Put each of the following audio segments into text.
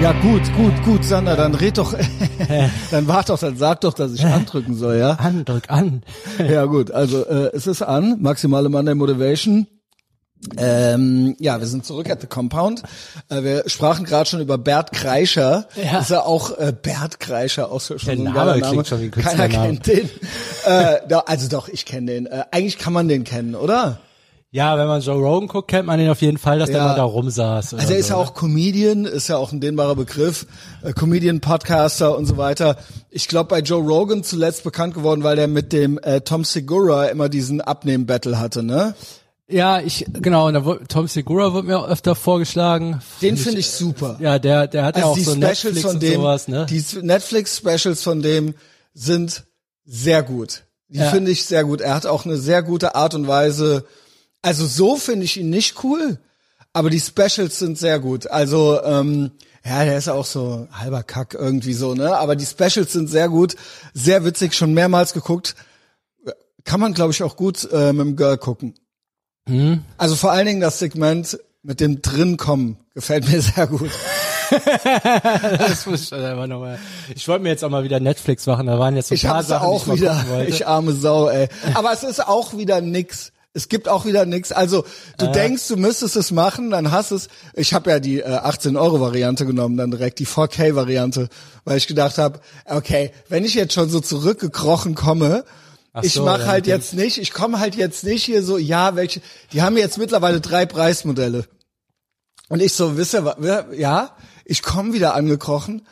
Ja, gut, gut, gut, Sander, dann red doch, dann wart doch, dann sag doch, dass ich andrücken soll, ja? An, drück an. Ja, gut, also äh, es ist an, maximale Monday Motivation. Ähm, ja, wir sind zurück at the Compound. Äh, wir sprachen gerade schon über Bert Kreischer. Ja. Ist ja auch äh, Bert Kreischer, auch so schon Der so ein Name klingt schon wie ein Keiner kennt den. äh, da, also doch, ich kenne den. Äh, eigentlich kann man den kennen, oder? Ja, wenn man Joe Rogan guckt, kennt man ihn auf jeden Fall, dass der Ja. mal da rumsaß. Also er ist so, ja auch Comedian, ist ja auch ein dehnbarer Begriff, äh, Comedian, Podcaster und so weiter. Ich glaube bei Joe Rogan zuletzt bekannt geworden, weil der mit dem äh, Tom Segura immer diesen Abnehmen-Battle hatte, ne? Ja, ich, genau, und da wurde, Tom Segura wird mir auch öfter vorgeschlagen. Den finde ich super. Ja, der, der hat ja Also auch die so Specials Netflix von und dem, sowas, ne? die Netflix-Specials von dem sind sehr gut. Die Ja. finde ich sehr gut. Er hat auch eine sehr gute Art und Weise. Also so finde ich ihn nicht cool, aber die Specials sind sehr gut. Also ähm, ja, der ist ja auch so halber Kack irgendwie so, ne? Aber die Specials sind sehr gut, sehr witzig, schon mehrmals geguckt. Kann man, glaube ich, auch gut äh, mit dem Girl gucken. Hm? Also vor allen Dingen das Segment mit dem Drinkommen gefällt mir sehr gut. das muss ich, einfach noch mal. ich wollte mir jetzt auch mal wieder Netflix machen, da waren jetzt so ein Ich paar Sachen, die auch ich mal wieder. Ich arme Sau, ey. Aber es ist auch wieder nix. Es gibt auch wieder nix. Also du Äh. denkst, du müsstest es machen, dann hast es. Ich habe ja die äh, 18 Euro Variante genommen, dann direkt die 4K Variante, weil ich gedacht habe, okay, wenn ich jetzt schon so zurückgekrochen komme, Ach ich so, mache halt jetzt nicht, ich komme halt jetzt nicht hier so, ja, welche, die haben jetzt mittlerweile drei Preismodelle. Und ich so, wisst ihr, ja, ich komme wieder angekrochen,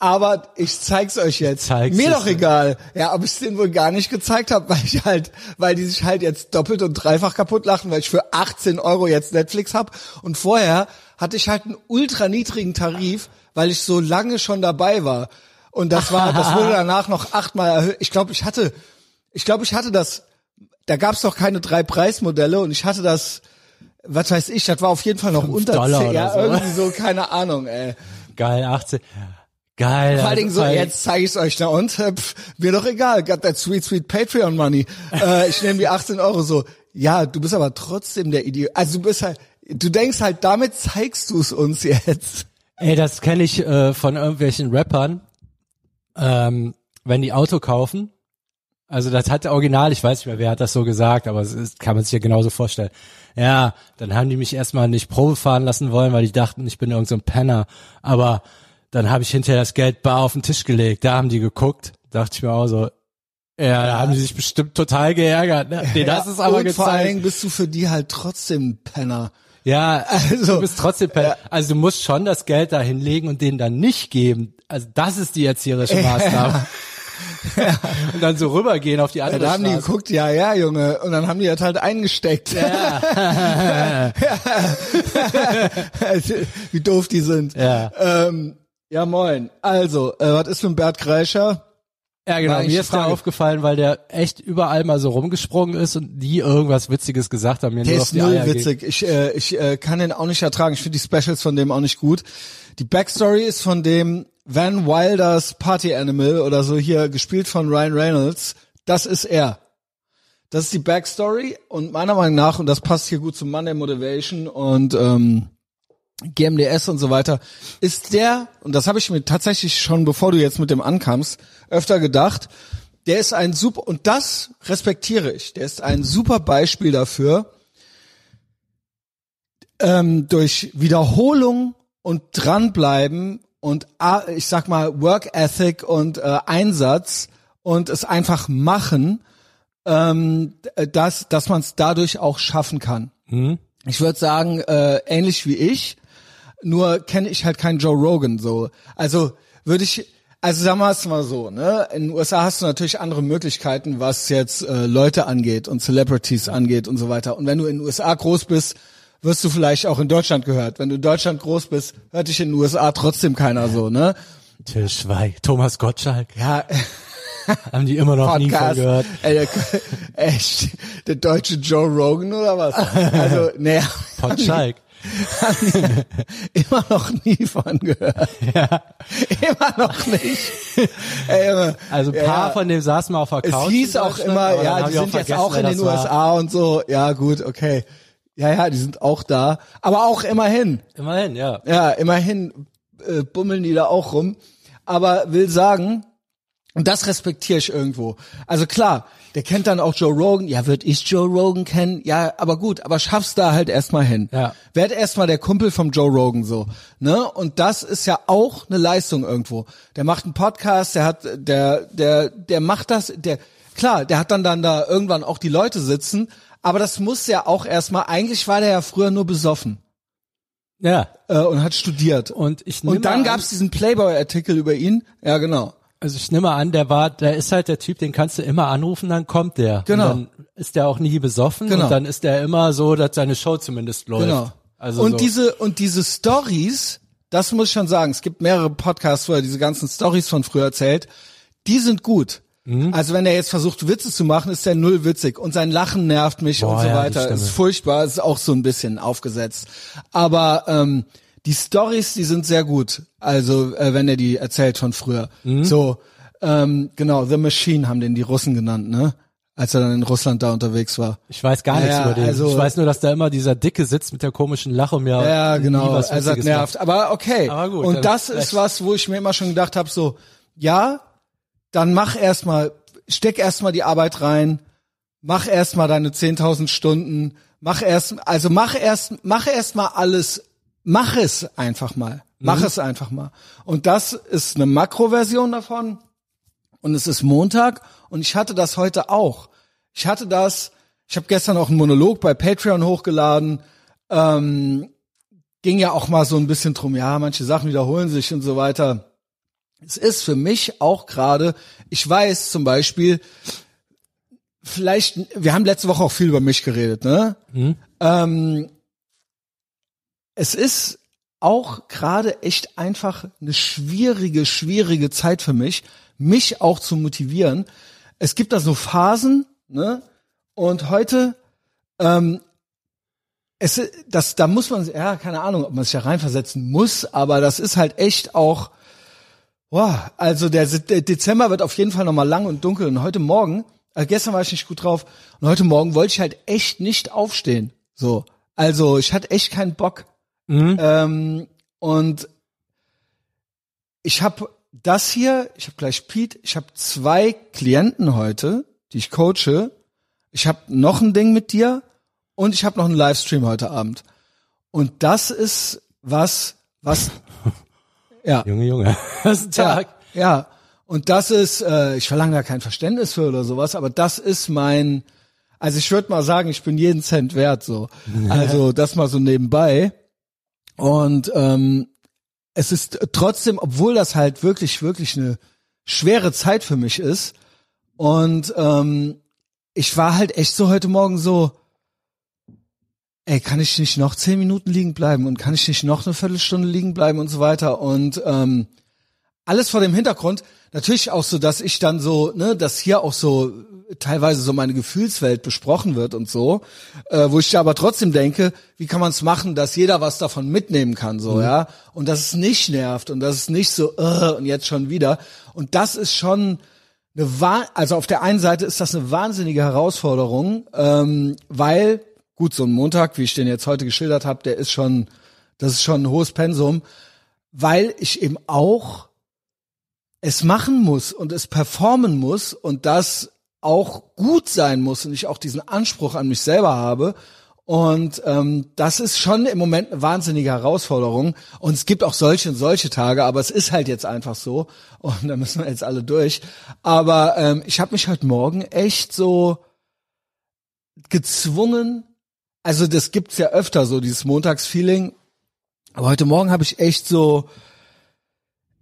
aber ich zeig's euch jetzt. Zeig's Mir doch egal. Ja, ob ich den wohl gar nicht gezeigt habe, weil ich halt, weil die sich halt jetzt doppelt und dreifach kaputt lachen, weil ich für 18 Euro jetzt Netflix hab. Und vorher hatte ich halt einen ultra niedrigen Tarif, weil ich so lange schon dabei war. Und das war, das wurde danach noch achtmal erhöht. Ich glaube, ich hatte, ich glaube, ich hatte das, da gab's doch keine drei Preismodelle und ich hatte das, was weiß ich, das war auf jeden Fall noch unter Dollar 10, ja, so. irgendwie so, keine Ahnung, ey. Geil, 18. Geil. Vor allen Dingen so, also, jetzt zeige ich's euch, na und? Äh, Pff, mir doch egal, got that sweet, sweet Patreon money. äh, ich nehme die 18 Euro so. Ja, du bist aber trotzdem der Idiot. Also du bist halt, du denkst halt, damit zeigst du es uns jetzt. Ey, das kenne ich äh, von irgendwelchen Rappern, ähm, wenn die Auto kaufen. Also das hat der Original, ich weiß nicht mehr, wer hat das so gesagt, aber es ist, kann man sich ja genauso vorstellen. Ja, dann haben die mich erstmal nicht Probe fahren lassen wollen, weil die dachten, ich bin irgend so ein Penner. Aber dann habe ich hinterher das Geld bar auf den Tisch gelegt. Da haben die geguckt, dachte ich mir auch so, ja, da haben die sich bestimmt total geärgert. Ne? Nee, das Ja, ist aber und vor allen gezeigt. Dingen bist du für die halt trotzdem Penner. Ja, Also, du bist trotzdem, per also du musst schon das Geld da hinlegen und denen dann nicht geben. Also das ist die erzieherische Maßnahme. und dann so rübergehen auf die Ja, andere da haben die Straße. geguckt, ja, ja, Junge. Und dann haben die das halt eingesteckt. Wie doof die sind. Ja. Ähm, ja, moin. Also, äh, was ist mit dem Bert Kreischer? Ja, genau. Mir ist der aufgefallen, weil der echt überall mal so rumgesprungen ist und nie irgendwas Witziges gesagt haben. Mir Der nur ist null witzig. Ich, äh, ich äh, kann den auch nicht ertragen. Ich finde die Specials von dem auch nicht gut. Die Backstory ist von dem Van Wilders Party Animal oder so hier gespielt von Ryan Reynolds. Das ist er. Das ist die Backstory und meiner Meinung nach, und das passt hier gut zu Monday Motivation und ähm, GMDS und so weiter, ist der, und das habe ich mir tatsächlich schon, bevor du jetzt mit dem ankamst, öfter gedacht, der ist ein super, und das respektiere ich, der ist ein super Beispiel dafür, ähm, durch Wiederholung und dranbleiben und ah, ich sag mal Work Ethic und äh, Einsatz und es einfach machen, ähm, dass, dass man es dadurch auch schaffen kann. Ich würde sagen, äh, ähnlich wie ich, nur kenne ich halt keinen Joe Rogan so. Also würde ich, also sagen wir es mal so, ne? In den USA hast du natürlich andere Möglichkeiten, was jetzt äh, Leute angeht und Celebrities angeht und so weiter. Und wenn du in den USA groß bist, wirst du vielleicht auch in Deutschland gehört. Wenn du in Deutschland groß bist, hört dich in den USA trotzdem keiner so, ne? Till Schweig, Thomas Gottschalk, Ja, haben die immer noch nie Podcast. gehört. Ey, der, echt, der deutsche Joe Rogan oder was? Also, nee, Gottschalk. Immer noch nie von gehört. Ja. Immer noch nicht. Ey, Also ein paar ja. von dem saßen mal auf der Es Couch. hieß in auch immer, ja, die sind jetzt auch in den das war. USA und so. Ja, gut, okay. Ja, ja, die sind auch da. Aber auch immerhin. Immerhin, ja. Ja, immerhin äh, bummeln die da auch rum. Aber will sagen, und das respektiere ich irgendwo. Also klar, der kennt dann auch Joe Rogan. Ja, wird ich Joe Rogan kennen? Ja, aber gut, aber schaff's da halt erstmal hin. Ja. Werd erstmal der Kumpel vom Joe Rogan so, ne? Und das ist ja auch eine Leistung irgendwo. Der macht einen Podcast, der hat der der der macht das, der klar, der hat dann dann da irgendwann auch die Leute sitzen, aber das muss ja auch erstmal eigentlich war der ja früher nur besoffen Ja. äh, und hat studiert. Und ich Und dann an- gab's diesen Playboy-Artikel über ihn. Ja, genau. Also ich nehme an, der war, der ist halt der Typ, den kannst du immer anrufen, dann kommt der. Genau. Und dann ist der auch nie besoffen Genau. und dann ist der immer so, dass seine Show zumindest läuft. Genau. Also und so. diese und diese Stories, das muss ich schon sagen. Es gibt mehrere Podcasts, wo er diese ganzen Stories von früher erzählt. Die sind gut. Mhm. Also wenn er jetzt versucht Witze zu machen, ist der null witzig und sein Lachen nervt mich Boah, und so ja, weiter. Ist furchtbar, ist auch so ein bisschen aufgesetzt. Aber ähm, die Stories, die sind sehr gut. Also äh, wenn er die erzählt von früher. Mhm. So ähm, genau, The Machine haben den die Russen genannt, ne? Als er dann in Russland da unterwegs war. Ich weiß gar nichts Ja, über den. also- ich weiß nur, dass da immer dieser Dicke sitzt mit der komischen Lache und mir Ja, nie genau. was Also das Witziges nervt. macht. Aber okay. Aber gut, und das vielleicht- ist was, wo ich mir immer schon gedacht habe, so, ja, dann mach erstmal, steck erstmal die Arbeit rein, mach erstmal deine 10.000 Stunden, mach erst, also mach erst, mach erstmal alles, mach es einfach mal. Mach es einfach mal. Und das ist eine Makroversion davon. Und es ist Montag und ich hatte das heute auch. Ich hatte das, ich habe gestern auch einen Monolog bei Patreon hochgeladen. Ähm, ging ja auch mal so ein bisschen drum, ja, manche Sachen wiederholen sich und so weiter. Es ist für mich auch gerade, ich weiß zum Beispiel, vielleicht, wir haben letzte Woche auch viel über mich geredet, ne? Ähm, es ist auch gerade echt einfach eine schwierige, schwierige Zeit für mich, mich auch zu motivieren. Es gibt da so Phasen, ne? Und heute, ähm, es, das, da muss man, ja, keine Ahnung, ob man sich da reinversetzen muss, aber das ist halt echt auch, boah, also der, der Dezember wird auf jeden Fall nochmal lang und dunkel und heute Morgen, äh, gestern war ich nicht gut drauf und heute Morgen wollte ich halt echt nicht aufstehen, so. Also ich hatte echt keinen Bock. Ähm, und ich habe das hier, ich habe gleich Pete, ich habe zwei Klienten heute, die ich coache. Ich habe noch ein Ding mit dir und ich habe noch einen Livestream heute Abend. Und das ist was, was, ja, Junge, Junge. Das ist ein ja, Tag. ja. Und das ist, äh, ich verlange da kein Verständnis für oder sowas, aber das ist mein, also ich würde mal sagen, ich bin jeden Cent wert so. Also das mal so nebenbei. Und ähm, es ist trotzdem, obwohl das halt wirklich, wirklich eine schwere Zeit für mich ist. Und ähm, ich war halt echt so heute Morgen so, ey, kann ich nicht noch zehn Minuten liegen bleiben und kann ich nicht noch eine Viertelstunde liegen bleiben und so weiter. Und ähm, alles vor dem Hintergrund, natürlich auch so, dass ich dann so, ne, dass hier auch so teilweise so meine Gefühlswelt besprochen wird und so, äh, wo ich aber trotzdem denke, wie kann man es machen, dass jeder was davon mitnehmen kann, so, ja, und dass es nicht nervt und dass es nicht so, äh, und jetzt schon wieder. Und das ist schon eine Wah also auf der einen Seite ist das eine wahnsinnige Herausforderung, ähm, weil, gut, so ein Montag, wie ich den jetzt heute geschildert habe, der ist schon, das ist schon ein hohes Pensum, weil ich eben auch es machen muss und es performen muss und das auch gut sein muss und ich auch diesen Anspruch an mich selber habe. Und ähm, das ist schon im Moment eine wahnsinnige Herausforderung. Und es gibt auch solche und solche Tage, aber es ist halt jetzt einfach so. Und da müssen wir jetzt alle durch. Aber ähm, ich habe mich heute Morgen echt so gezwungen, also das gibt's ja öfter so, dieses Montagsfeeling. Aber heute Morgen habe ich echt so,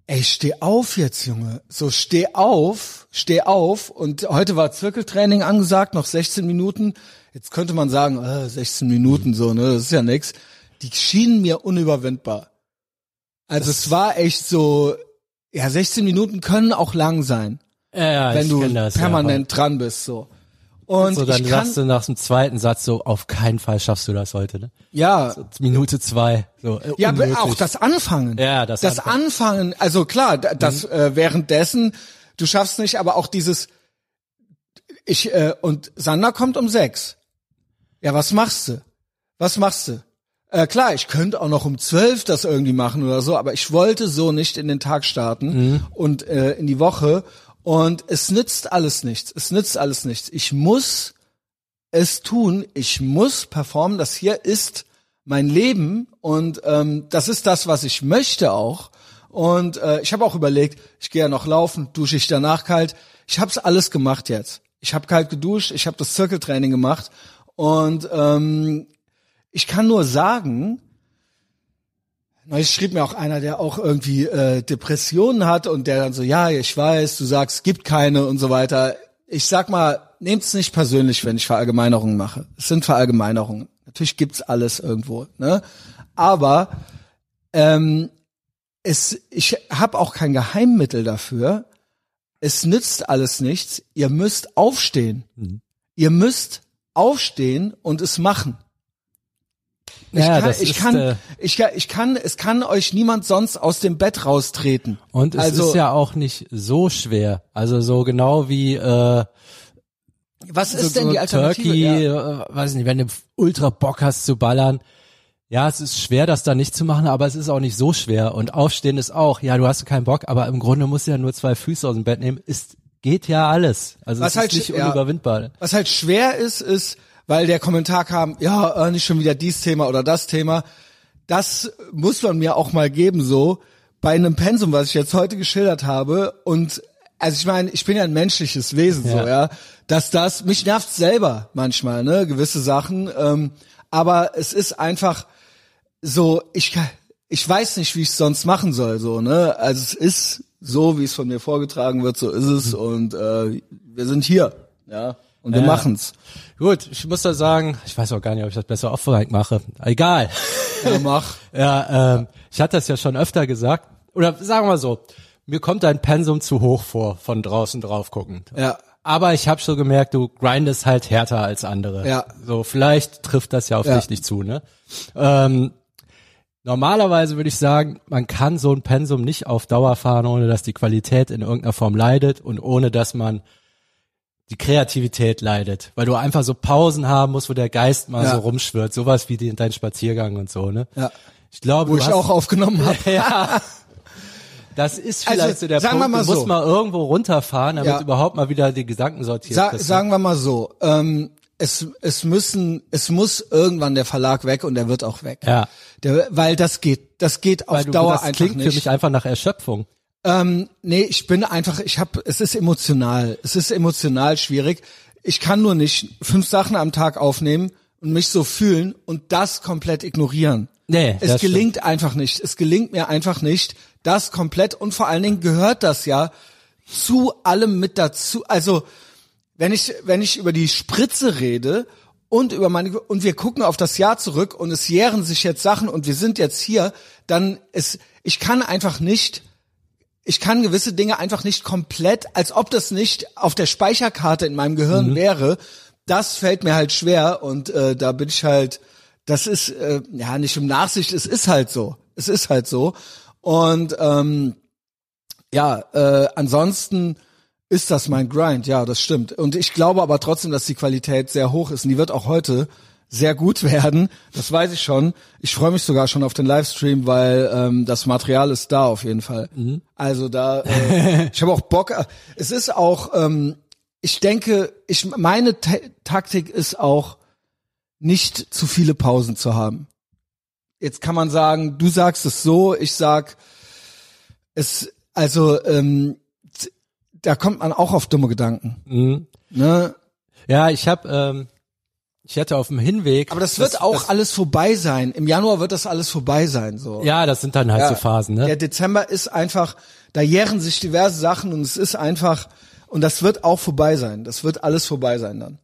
ey, steh auf jetzt, Junge. So, steh auf, steh auf. Und heute war Zirkeltraining angesagt, noch 16 Minuten. Jetzt könnte man sagen, äh, 16 Minuten so, ne, das ist ja nix. Die schienen mir unüberwindbar. Also es war echt so, ja, 16 Minuten können auch lang sein, Ja, ja, wenn du das, permanent dran bist, so. Und. So, dann sagst du nach dem zweiten Satz so, auf keinen Fall schaffst du das heute, ne? ja, Minute zwei. So, äh, Ja, aber unmöglich. auch das Anfangen. Ja, das das Anfangen. Also klar, da- das äh, währenddessen, du schaffst nicht, aber auch dieses, ich äh, und Sander kommt um sechs. Ja, was machst du? Was machst du? Äh, klar, ich könnte auch noch um zwölf das irgendwie machen oder so, aber ich wollte so nicht in den Tag starten und äh, in die Woche. Und es nützt alles nichts. Es nützt alles nichts. Ich muss es tun. Ich muss performen. Das hier ist mein Leben und ähm, das ist das, was ich möchte auch. Und äh, ich habe auch überlegt, ich gehe ja noch laufen, dusche ich danach kalt. Ich habe es alles gemacht jetzt. Ich habe kalt geduscht, ich habe das Zirkeltraining gemacht und ähm, ich kann nur sagen, Neulich schrieb mir auch einer, der auch irgendwie äh, Depressionen hat und der dann so, ja, ich weiß, du sagst, es gibt keine und so weiter. Ich sag mal, nehmt's nicht persönlich, wenn ich Verallgemeinerungen mache. Es sind Verallgemeinerungen. Natürlich gibt's alles irgendwo, ne? Aber ähm, es, ich habe auch kein Geheimmittel dafür. Es nützt alles nichts. Ihr müsst aufstehen. Ihr müsst aufstehen und es machen. Ich Ja, kann, ich kann, äh, ich kann, ich kann, es kann euch niemand sonst aus dem Bett raustreten. Und es also, ist ja auch nicht so schwer. Also so genau wie äh, was so, ist denn so die Alternative? Turkey, Ja. äh, weiß nicht, wenn du ultra Bock hast zu ballern. Ja, es ist schwer, das da nicht zu machen, aber es ist auch nicht so schwer. Und aufstehen ist auch, ja, du hast keinen Bock, aber im Grunde musst du ja nur zwei Füße aus dem Bett nehmen. Ist, geht ja alles. Also Was es halt ist nicht ja. unüberwindbar. Was halt schwer ist, ist, weil der Kommentar kam, ja, äh, nicht schon wieder dies Thema oder das Thema. Das muss man mir auch mal geben, so bei einem Pensum, was ich jetzt heute geschildert habe. Und also ich meine, ich bin ja ein menschliches Wesen, so Ja. ja, dass das mich nervt selber manchmal, ne, gewisse Sachen. Ähm, aber es ist einfach so, ich ich weiß nicht, wie ich es sonst machen soll, so ne. Also es ist so, wie es von mir vorgetragen wird, so ist es und äh, wir sind hier, ja, und wir Ja. machen's. Gut, ich muss da sagen, ich weiß auch gar nicht, ob ich das besser off-mic mache. Egal. Ja, mach. Ja, ähm, ich hatte das ja schon öfter gesagt. Oder sagen wir so, mir kommt dein Pensum zu hoch vor, von draußen drauf guckend. Ja. Aber ich habe schon gemerkt, du grindest halt härter als andere. Ja. So, vielleicht trifft das ja auf Ja. dich nicht zu, ne? Ähm, normalerweise würde ich sagen, man kann so ein Pensum nicht auf Dauer fahren, ohne dass die Qualität in irgendeiner Form leidet und ohne dass man die Kreativität leidet, weil du einfach so Pausen haben musst, wo der Geist mal Ja. so rumschwirrt, sowas wie die, dein Spaziergang und so, ne? Ja. Ich glaube, Wo ich hast, auch aufgenommen habe. ja. Das ist vielleicht Also, so der sagen wir Punkt, mal du musst so. mal irgendwo runterfahren, damit Ja. überhaupt mal wieder die Gedanken sortiert Sa kriegst. sagen wir mal so, ähm, es, es müssen, es muss irgendwann der Verlag weg und der wird auch weg. Ja. Der, weil das geht, das geht auf Weil du, Dauer das einfach klingt nicht. für mich einfach nach Erschöpfung. Ähm, nee, ich bin einfach, ich habe, es ist emotional, es ist emotional schwierig. Ich kann nur nicht fünf Sachen am Tag aufnehmen und mich so fühlen und das komplett ignorieren. Nee, es gelingt einfach nicht. Es gelingt mir einfach nicht, das komplett und vor allen Dingen gehört das ja zu allem mit dazu. Also wenn ich wenn ich über die Spritze rede und über meine und wir gucken auf das Jahr zurück und es jähren sich jetzt Sachen und wir sind jetzt hier, dann ist ich kann einfach nicht ich kann gewisse Dinge einfach nicht komplett, als ob das nicht auf der Speicherkarte in meinem Gehirn wäre. Das fällt mir halt schwer und äh, da bin ich halt, das ist äh, ja nicht um Nachsicht, es ist halt so, es ist halt so. Und ähm, ja, äh, ansonsten ist das mein Grind, ja, das stimmt. Und ich glaube aber trotzdem, dass die Qualität sehr hoch ist. Und die wird auch heute sehr gut werden. Das weiß ich schon. Ich freue mich sogar schon auf den Livestream, weil ähm, das Material ist da auf jeden Fall. Also da, äh, ich habe auch Bock. Es ist auch, ähm, ich denke, ich meine Ta Taktik ist auch nicht zu viele Pausen zu haben. Jetzt kann man sagen, du sagst es so, ich sag es, also ähm, da kommt man auch auf dumme Gedanken. Mhm. Ne? Ja, ich habe, ähm, ich hätte auf dem Hinweg. Aber das wird auch alles vorbei sein. Im Januar wird das alles vorbei sein. So. ja, das sind dann halt Ja. so Phasen, ne? Der Dezember ist einfach, da jähren sich diverse Sachen und es ist einfach, und das wird auch vorbei sein. Das wird alles vorbei sein dann.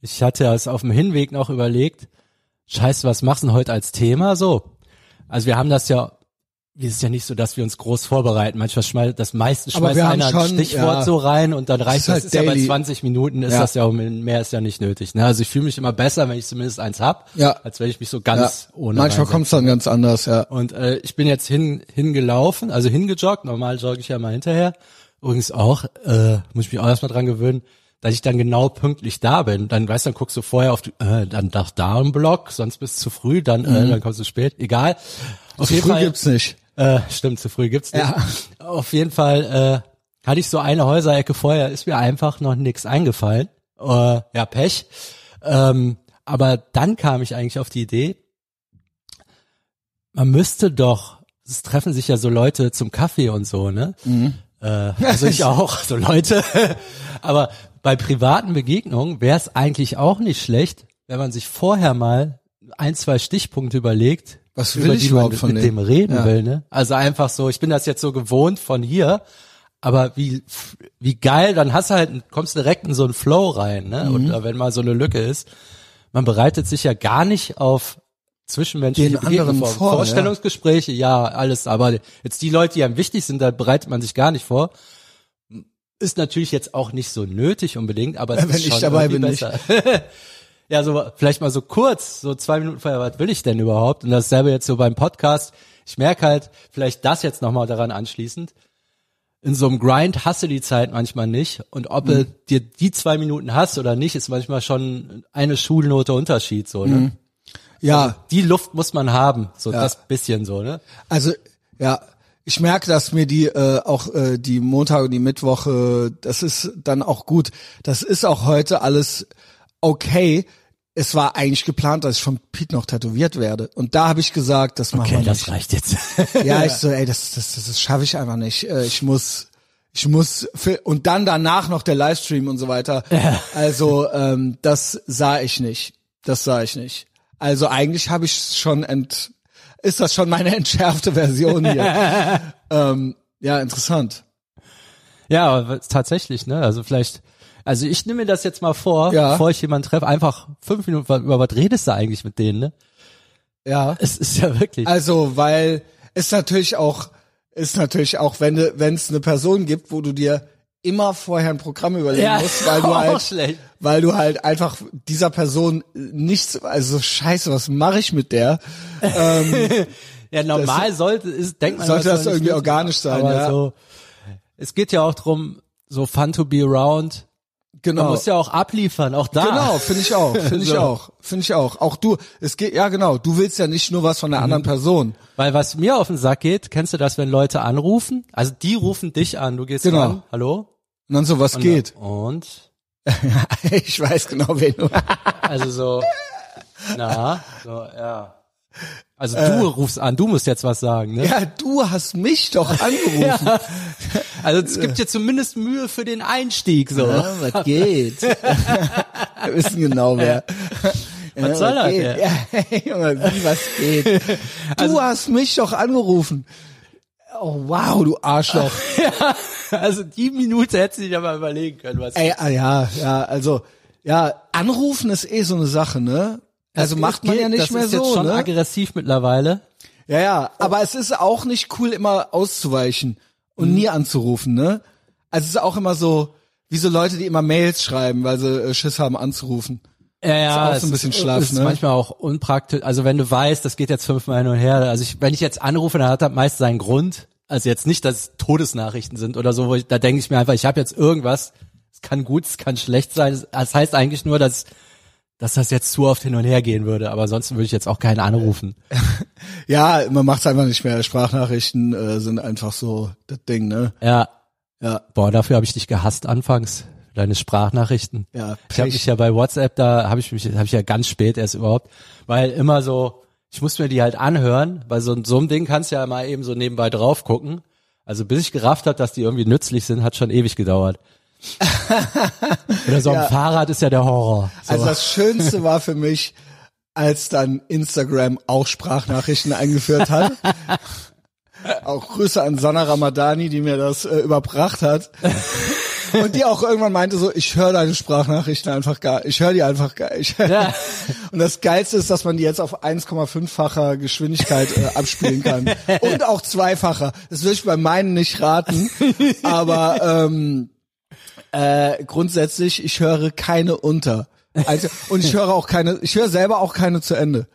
Ich hatte es auf dem Hinweg noch überlegt, scheiße, was machst du denn heute als Thema so? Also wir haben das ja, es ist ja nicht so, dass wir uns groß vorbereiten. Manchmal schmeißt, das meiste schmeißt einer ein schon, Stichwort ja. so rein und dann reicht ist das. halt ist ja bei daily. 20 Minuten ist Ja. das ja, mehr ist ja nicht nötig. Ne? Also ich fühle mich immer besser, wenn ich zumindest eins hab, Ja. als wenn ich mich so Ja. ganz ohne Manchmal kommt es dann ganz anders, ja. Und äh, ich bin jetzt hin, hingelaufen, also hingejoggt. Normal jogge ich ja mal hinterher. Übrigens auch, äh, muss ich mich auch erstmal dran gewöhnen, dass ich dann genau pünktlich da bin. Dann weißt du, dann guckst du vorher auf die, äh, dann doch da im Block, sonst bist du zu früh, dann äh, dann kommst du spät. Egal. Auf Zu früh gibt's nicht. Äh, stimmt, zu früh gibt's nicht. Ja. Auf jeden Fall äh, hatte ich so eine Häuserecke vorher, ist mir einfach noch nichts eingefallen. Äh, ja, Pech. Ähm, aber dann kam ich eigentlich auf die Idee, man müsste doch, es treffen sich ja so Leute zum Kaffee und so, ne? Äh, also ich auch, so Leute. Aber bei privaten Begegnungen wäre es eigentlich auch nicht schlecht, wenn man sich vorher mal ein, zwei Stichpunkte überlegt, Was will über ich die man überhaupt mit, dem? dem reden Ja. will. Ne? Also einfach so, ich bin das jetzt so gewohnt von hier, aber wie wie geil, dann hast du halt, kommst direkt in so einen Flow rein. Ne? Mhm. Und wenn mal so eine Lücke ist, man bereitet sich ja gar nicht auf zwischenmenschliche Den Begegnungen vor, ja. Vorstellungsgespräche, ja. alles, aber jetzt die Leute, die einem wichtig sind, da bereitet man sich gar nicht vor. Ist natürlich jetzt auch nicht so nötig unbedingt, aber es Wenn ist ich schon dabei irgendwie bin, nicht. ja, so vielleicht mal so kurz, so zwei Minuten vorher, was will ich denn überhaupt? Und dasselbe jetzt so beim Podcast. Ich merke halt, vielleicht das jetzt nochmal daran anschließend. In so einem Grind hast du die Zeit manchmal nicht. Und ob Mhm. du dir die zwei Minuten hast oder nicht, ist manchmal schon eine Schulnote Unterschied, so, ne? Ja, Die Luft muss man haben, so das bisschen so, ne? Also ja, ich merke, dass mir die äh, auch äh, die Montag und die Mittwoche, das ist dann auch gut. Das ist auch heute alles okay. Es war eigentlich geplant, dass ich von Pete noch tätowiert werde. Und da habe ich gesagt, das machen wir nicht. reicht jetzt. Ja, ich so, ey, das, das, das, das schaffe ich einfach nicht. Äh, Ich muss, ich muss für, und dann danach noch der Livestream und so weiter. Also ähm, das sah ich nicht. Das sah ich nicht. Also eigentlich habe ich schon ent, ist das schon meine entschärfte Version hier. ähm, ja, interessant. Ja, aber tatsächlich, ne? Also vielleicht, also ich nehme mir das jetzt mal vor, Ja. bevor ich jemanden treffe, einfach fünf Minuten, über was redest du eigentlich mit denen, ne? Ja. Es ist ja wirklich. Also, weil es natürlich auch, ist natürlich auch, wenn es eine Person gibt, wo du dir immer vorher ein Programm überlegen Ja, musst, weil du halt, schlecht. weil du halt einfach dieser Person nichts, also scheiße, was mache ich mit der? ja, normal sollte, ist, denkt man, sollte soll das irgendwie organisch sein, ja. so, es geht ja auch drum, so fun to be around. Man Genau. muss ja auch abliefern, auch da. Genau, finde ich auch, finde ich So. auch, finde ich auch. Auch du, es geht, ja genau, du willst ja nicht nur was von der Mhm. anderen Person. Weil was mir auf den Sack geht, kennst du das, wenn Leute anrufen? Also die rufen dich an, du gehst Genau. ran, hallo? Und dann so, was Und, geht? Und? ich weiß genau, wen du. Also so, na, so, ja. Also Äh. du rufst an, du musst jetzt was sagen, ne? Ja, du hast mich doch angerufen. Also es gibt dir zumindest Mühe für den Einstieg, so. Ja, was geht? Wir wissen genau wer. Was soll das? Ja, hey, Junge, wie was geht? Du hast mich doch angerufen. Oh wow, du Arschloch. Also die Minute hättest du dir mal überlegen können, was. Ey, ah, ja, ja, also ja, anrufen ist eh so eine Sache, ne? Also macht man geht, ja nicht das mehr ist jetzt so, schon ne? aggressiv mittlerweile. Ja, ja, aber es ist auch nicht cool, immer auszuweichen und Mhm. nie anzurufen, ne? Also es ist auch immer so, wie so Leute, die immer Mails schreiben, weil sie äh, Schiss haben anzurufen. Ja, ja, auch so ein bisschen Schlaf, ist ne? manchmal auch unpraktisch. Also wenn du weißt, das geht jetzt fünfmal hin und her. Also ich, wenn ich jetzt anrufe, dann hat das meist seinen Grund. Also jetzt nicht, dass es Todesnachrichten sind oder so, wo ich, da denke ich mir einfach, ich habe jetzt irgendwas. Es kann gut, es kann schlecht sein. Das heißt eigentlich nur, dass dass das jetzt zu oft hin und her gehen würde. Aber ansonsten würde ich jetzt auch keinen anrufen. Ja, man macht's einfach nicht mehr. Sprachnachrichten äh, sind einfach so das Ding, ne? Ja, Ja, boah, dafür habe ich dich gehasst anfangs. Deine Sprachnachrichten. ja. Ich habe mich ja bei WhatsApp, da habe ich mich, habe ich ja ganz spät erst überhaupt, weil immer so, ich muss mir die halt anhören, weil so, so ein Ding kannst du ja mal eben so nebenbei drauf gucken. Also bis ich gerafft habe, dass die irgendwie nützlich sind, hat schon ewig gedauert. Oder so Ja. ein Fahrrad ist ja der Horror. So. Also das Schönste war für mich, als dann Instagram auch Sprachnachrichten eingeführt hat. auch Grüße an Sana Ramadani, die mir das äh, überbracht hat. Und die auch irgendwann meinte so, ich höre deine Sprachnachrichten einfach gar, ich höre die einfach gar. Ich, Ja. Und das Geilste ist, dass man die jetzt auf 1,5-facher Geschwindigkeit äh, abspielen kann. Und auch zweifacher. Das würde ich bei meinen nicht raten. Aber ähm, äh, grundsätzlich, ich höre keine unter. Also, und ich höre auch keine, ich höre selber auch keine zu Ende.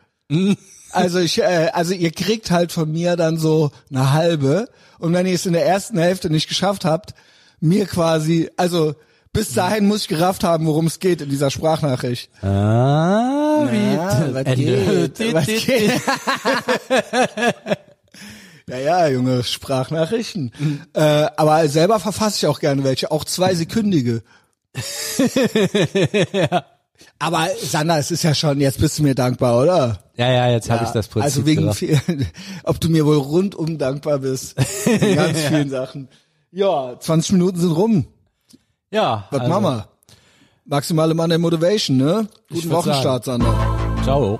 Also ich, äh, also ihr kriegt halt von mir dann so eine halbe. Und wenn ihr es in der ersten Hälfte nicht geschafft habt, mir quasi, also Bis dahin muss ich gerafft haben, worum es geht in dieser Sprachnachricht. Ah, wie Ja, was Ende. geht? Was geht? ja, ja, junge Sprachnachrichten. Äh, aber selber verfasse ich auch gerne welche, auch zwei sekündige. Aber Sander, es ist ja schon, jetzt bist du mir dankbar, oder? Ja, ja, jetzt habe ich das Prinzip. also wegen viel, ob du mir wohl rundum dankbar bist. In ganz vielen Sachen. Ja, 20 Minuten sind rum. Ja, Was also, machen wir? Maximale Monday Motivation, ne? Guten Wochenstart, Sander. Ciao.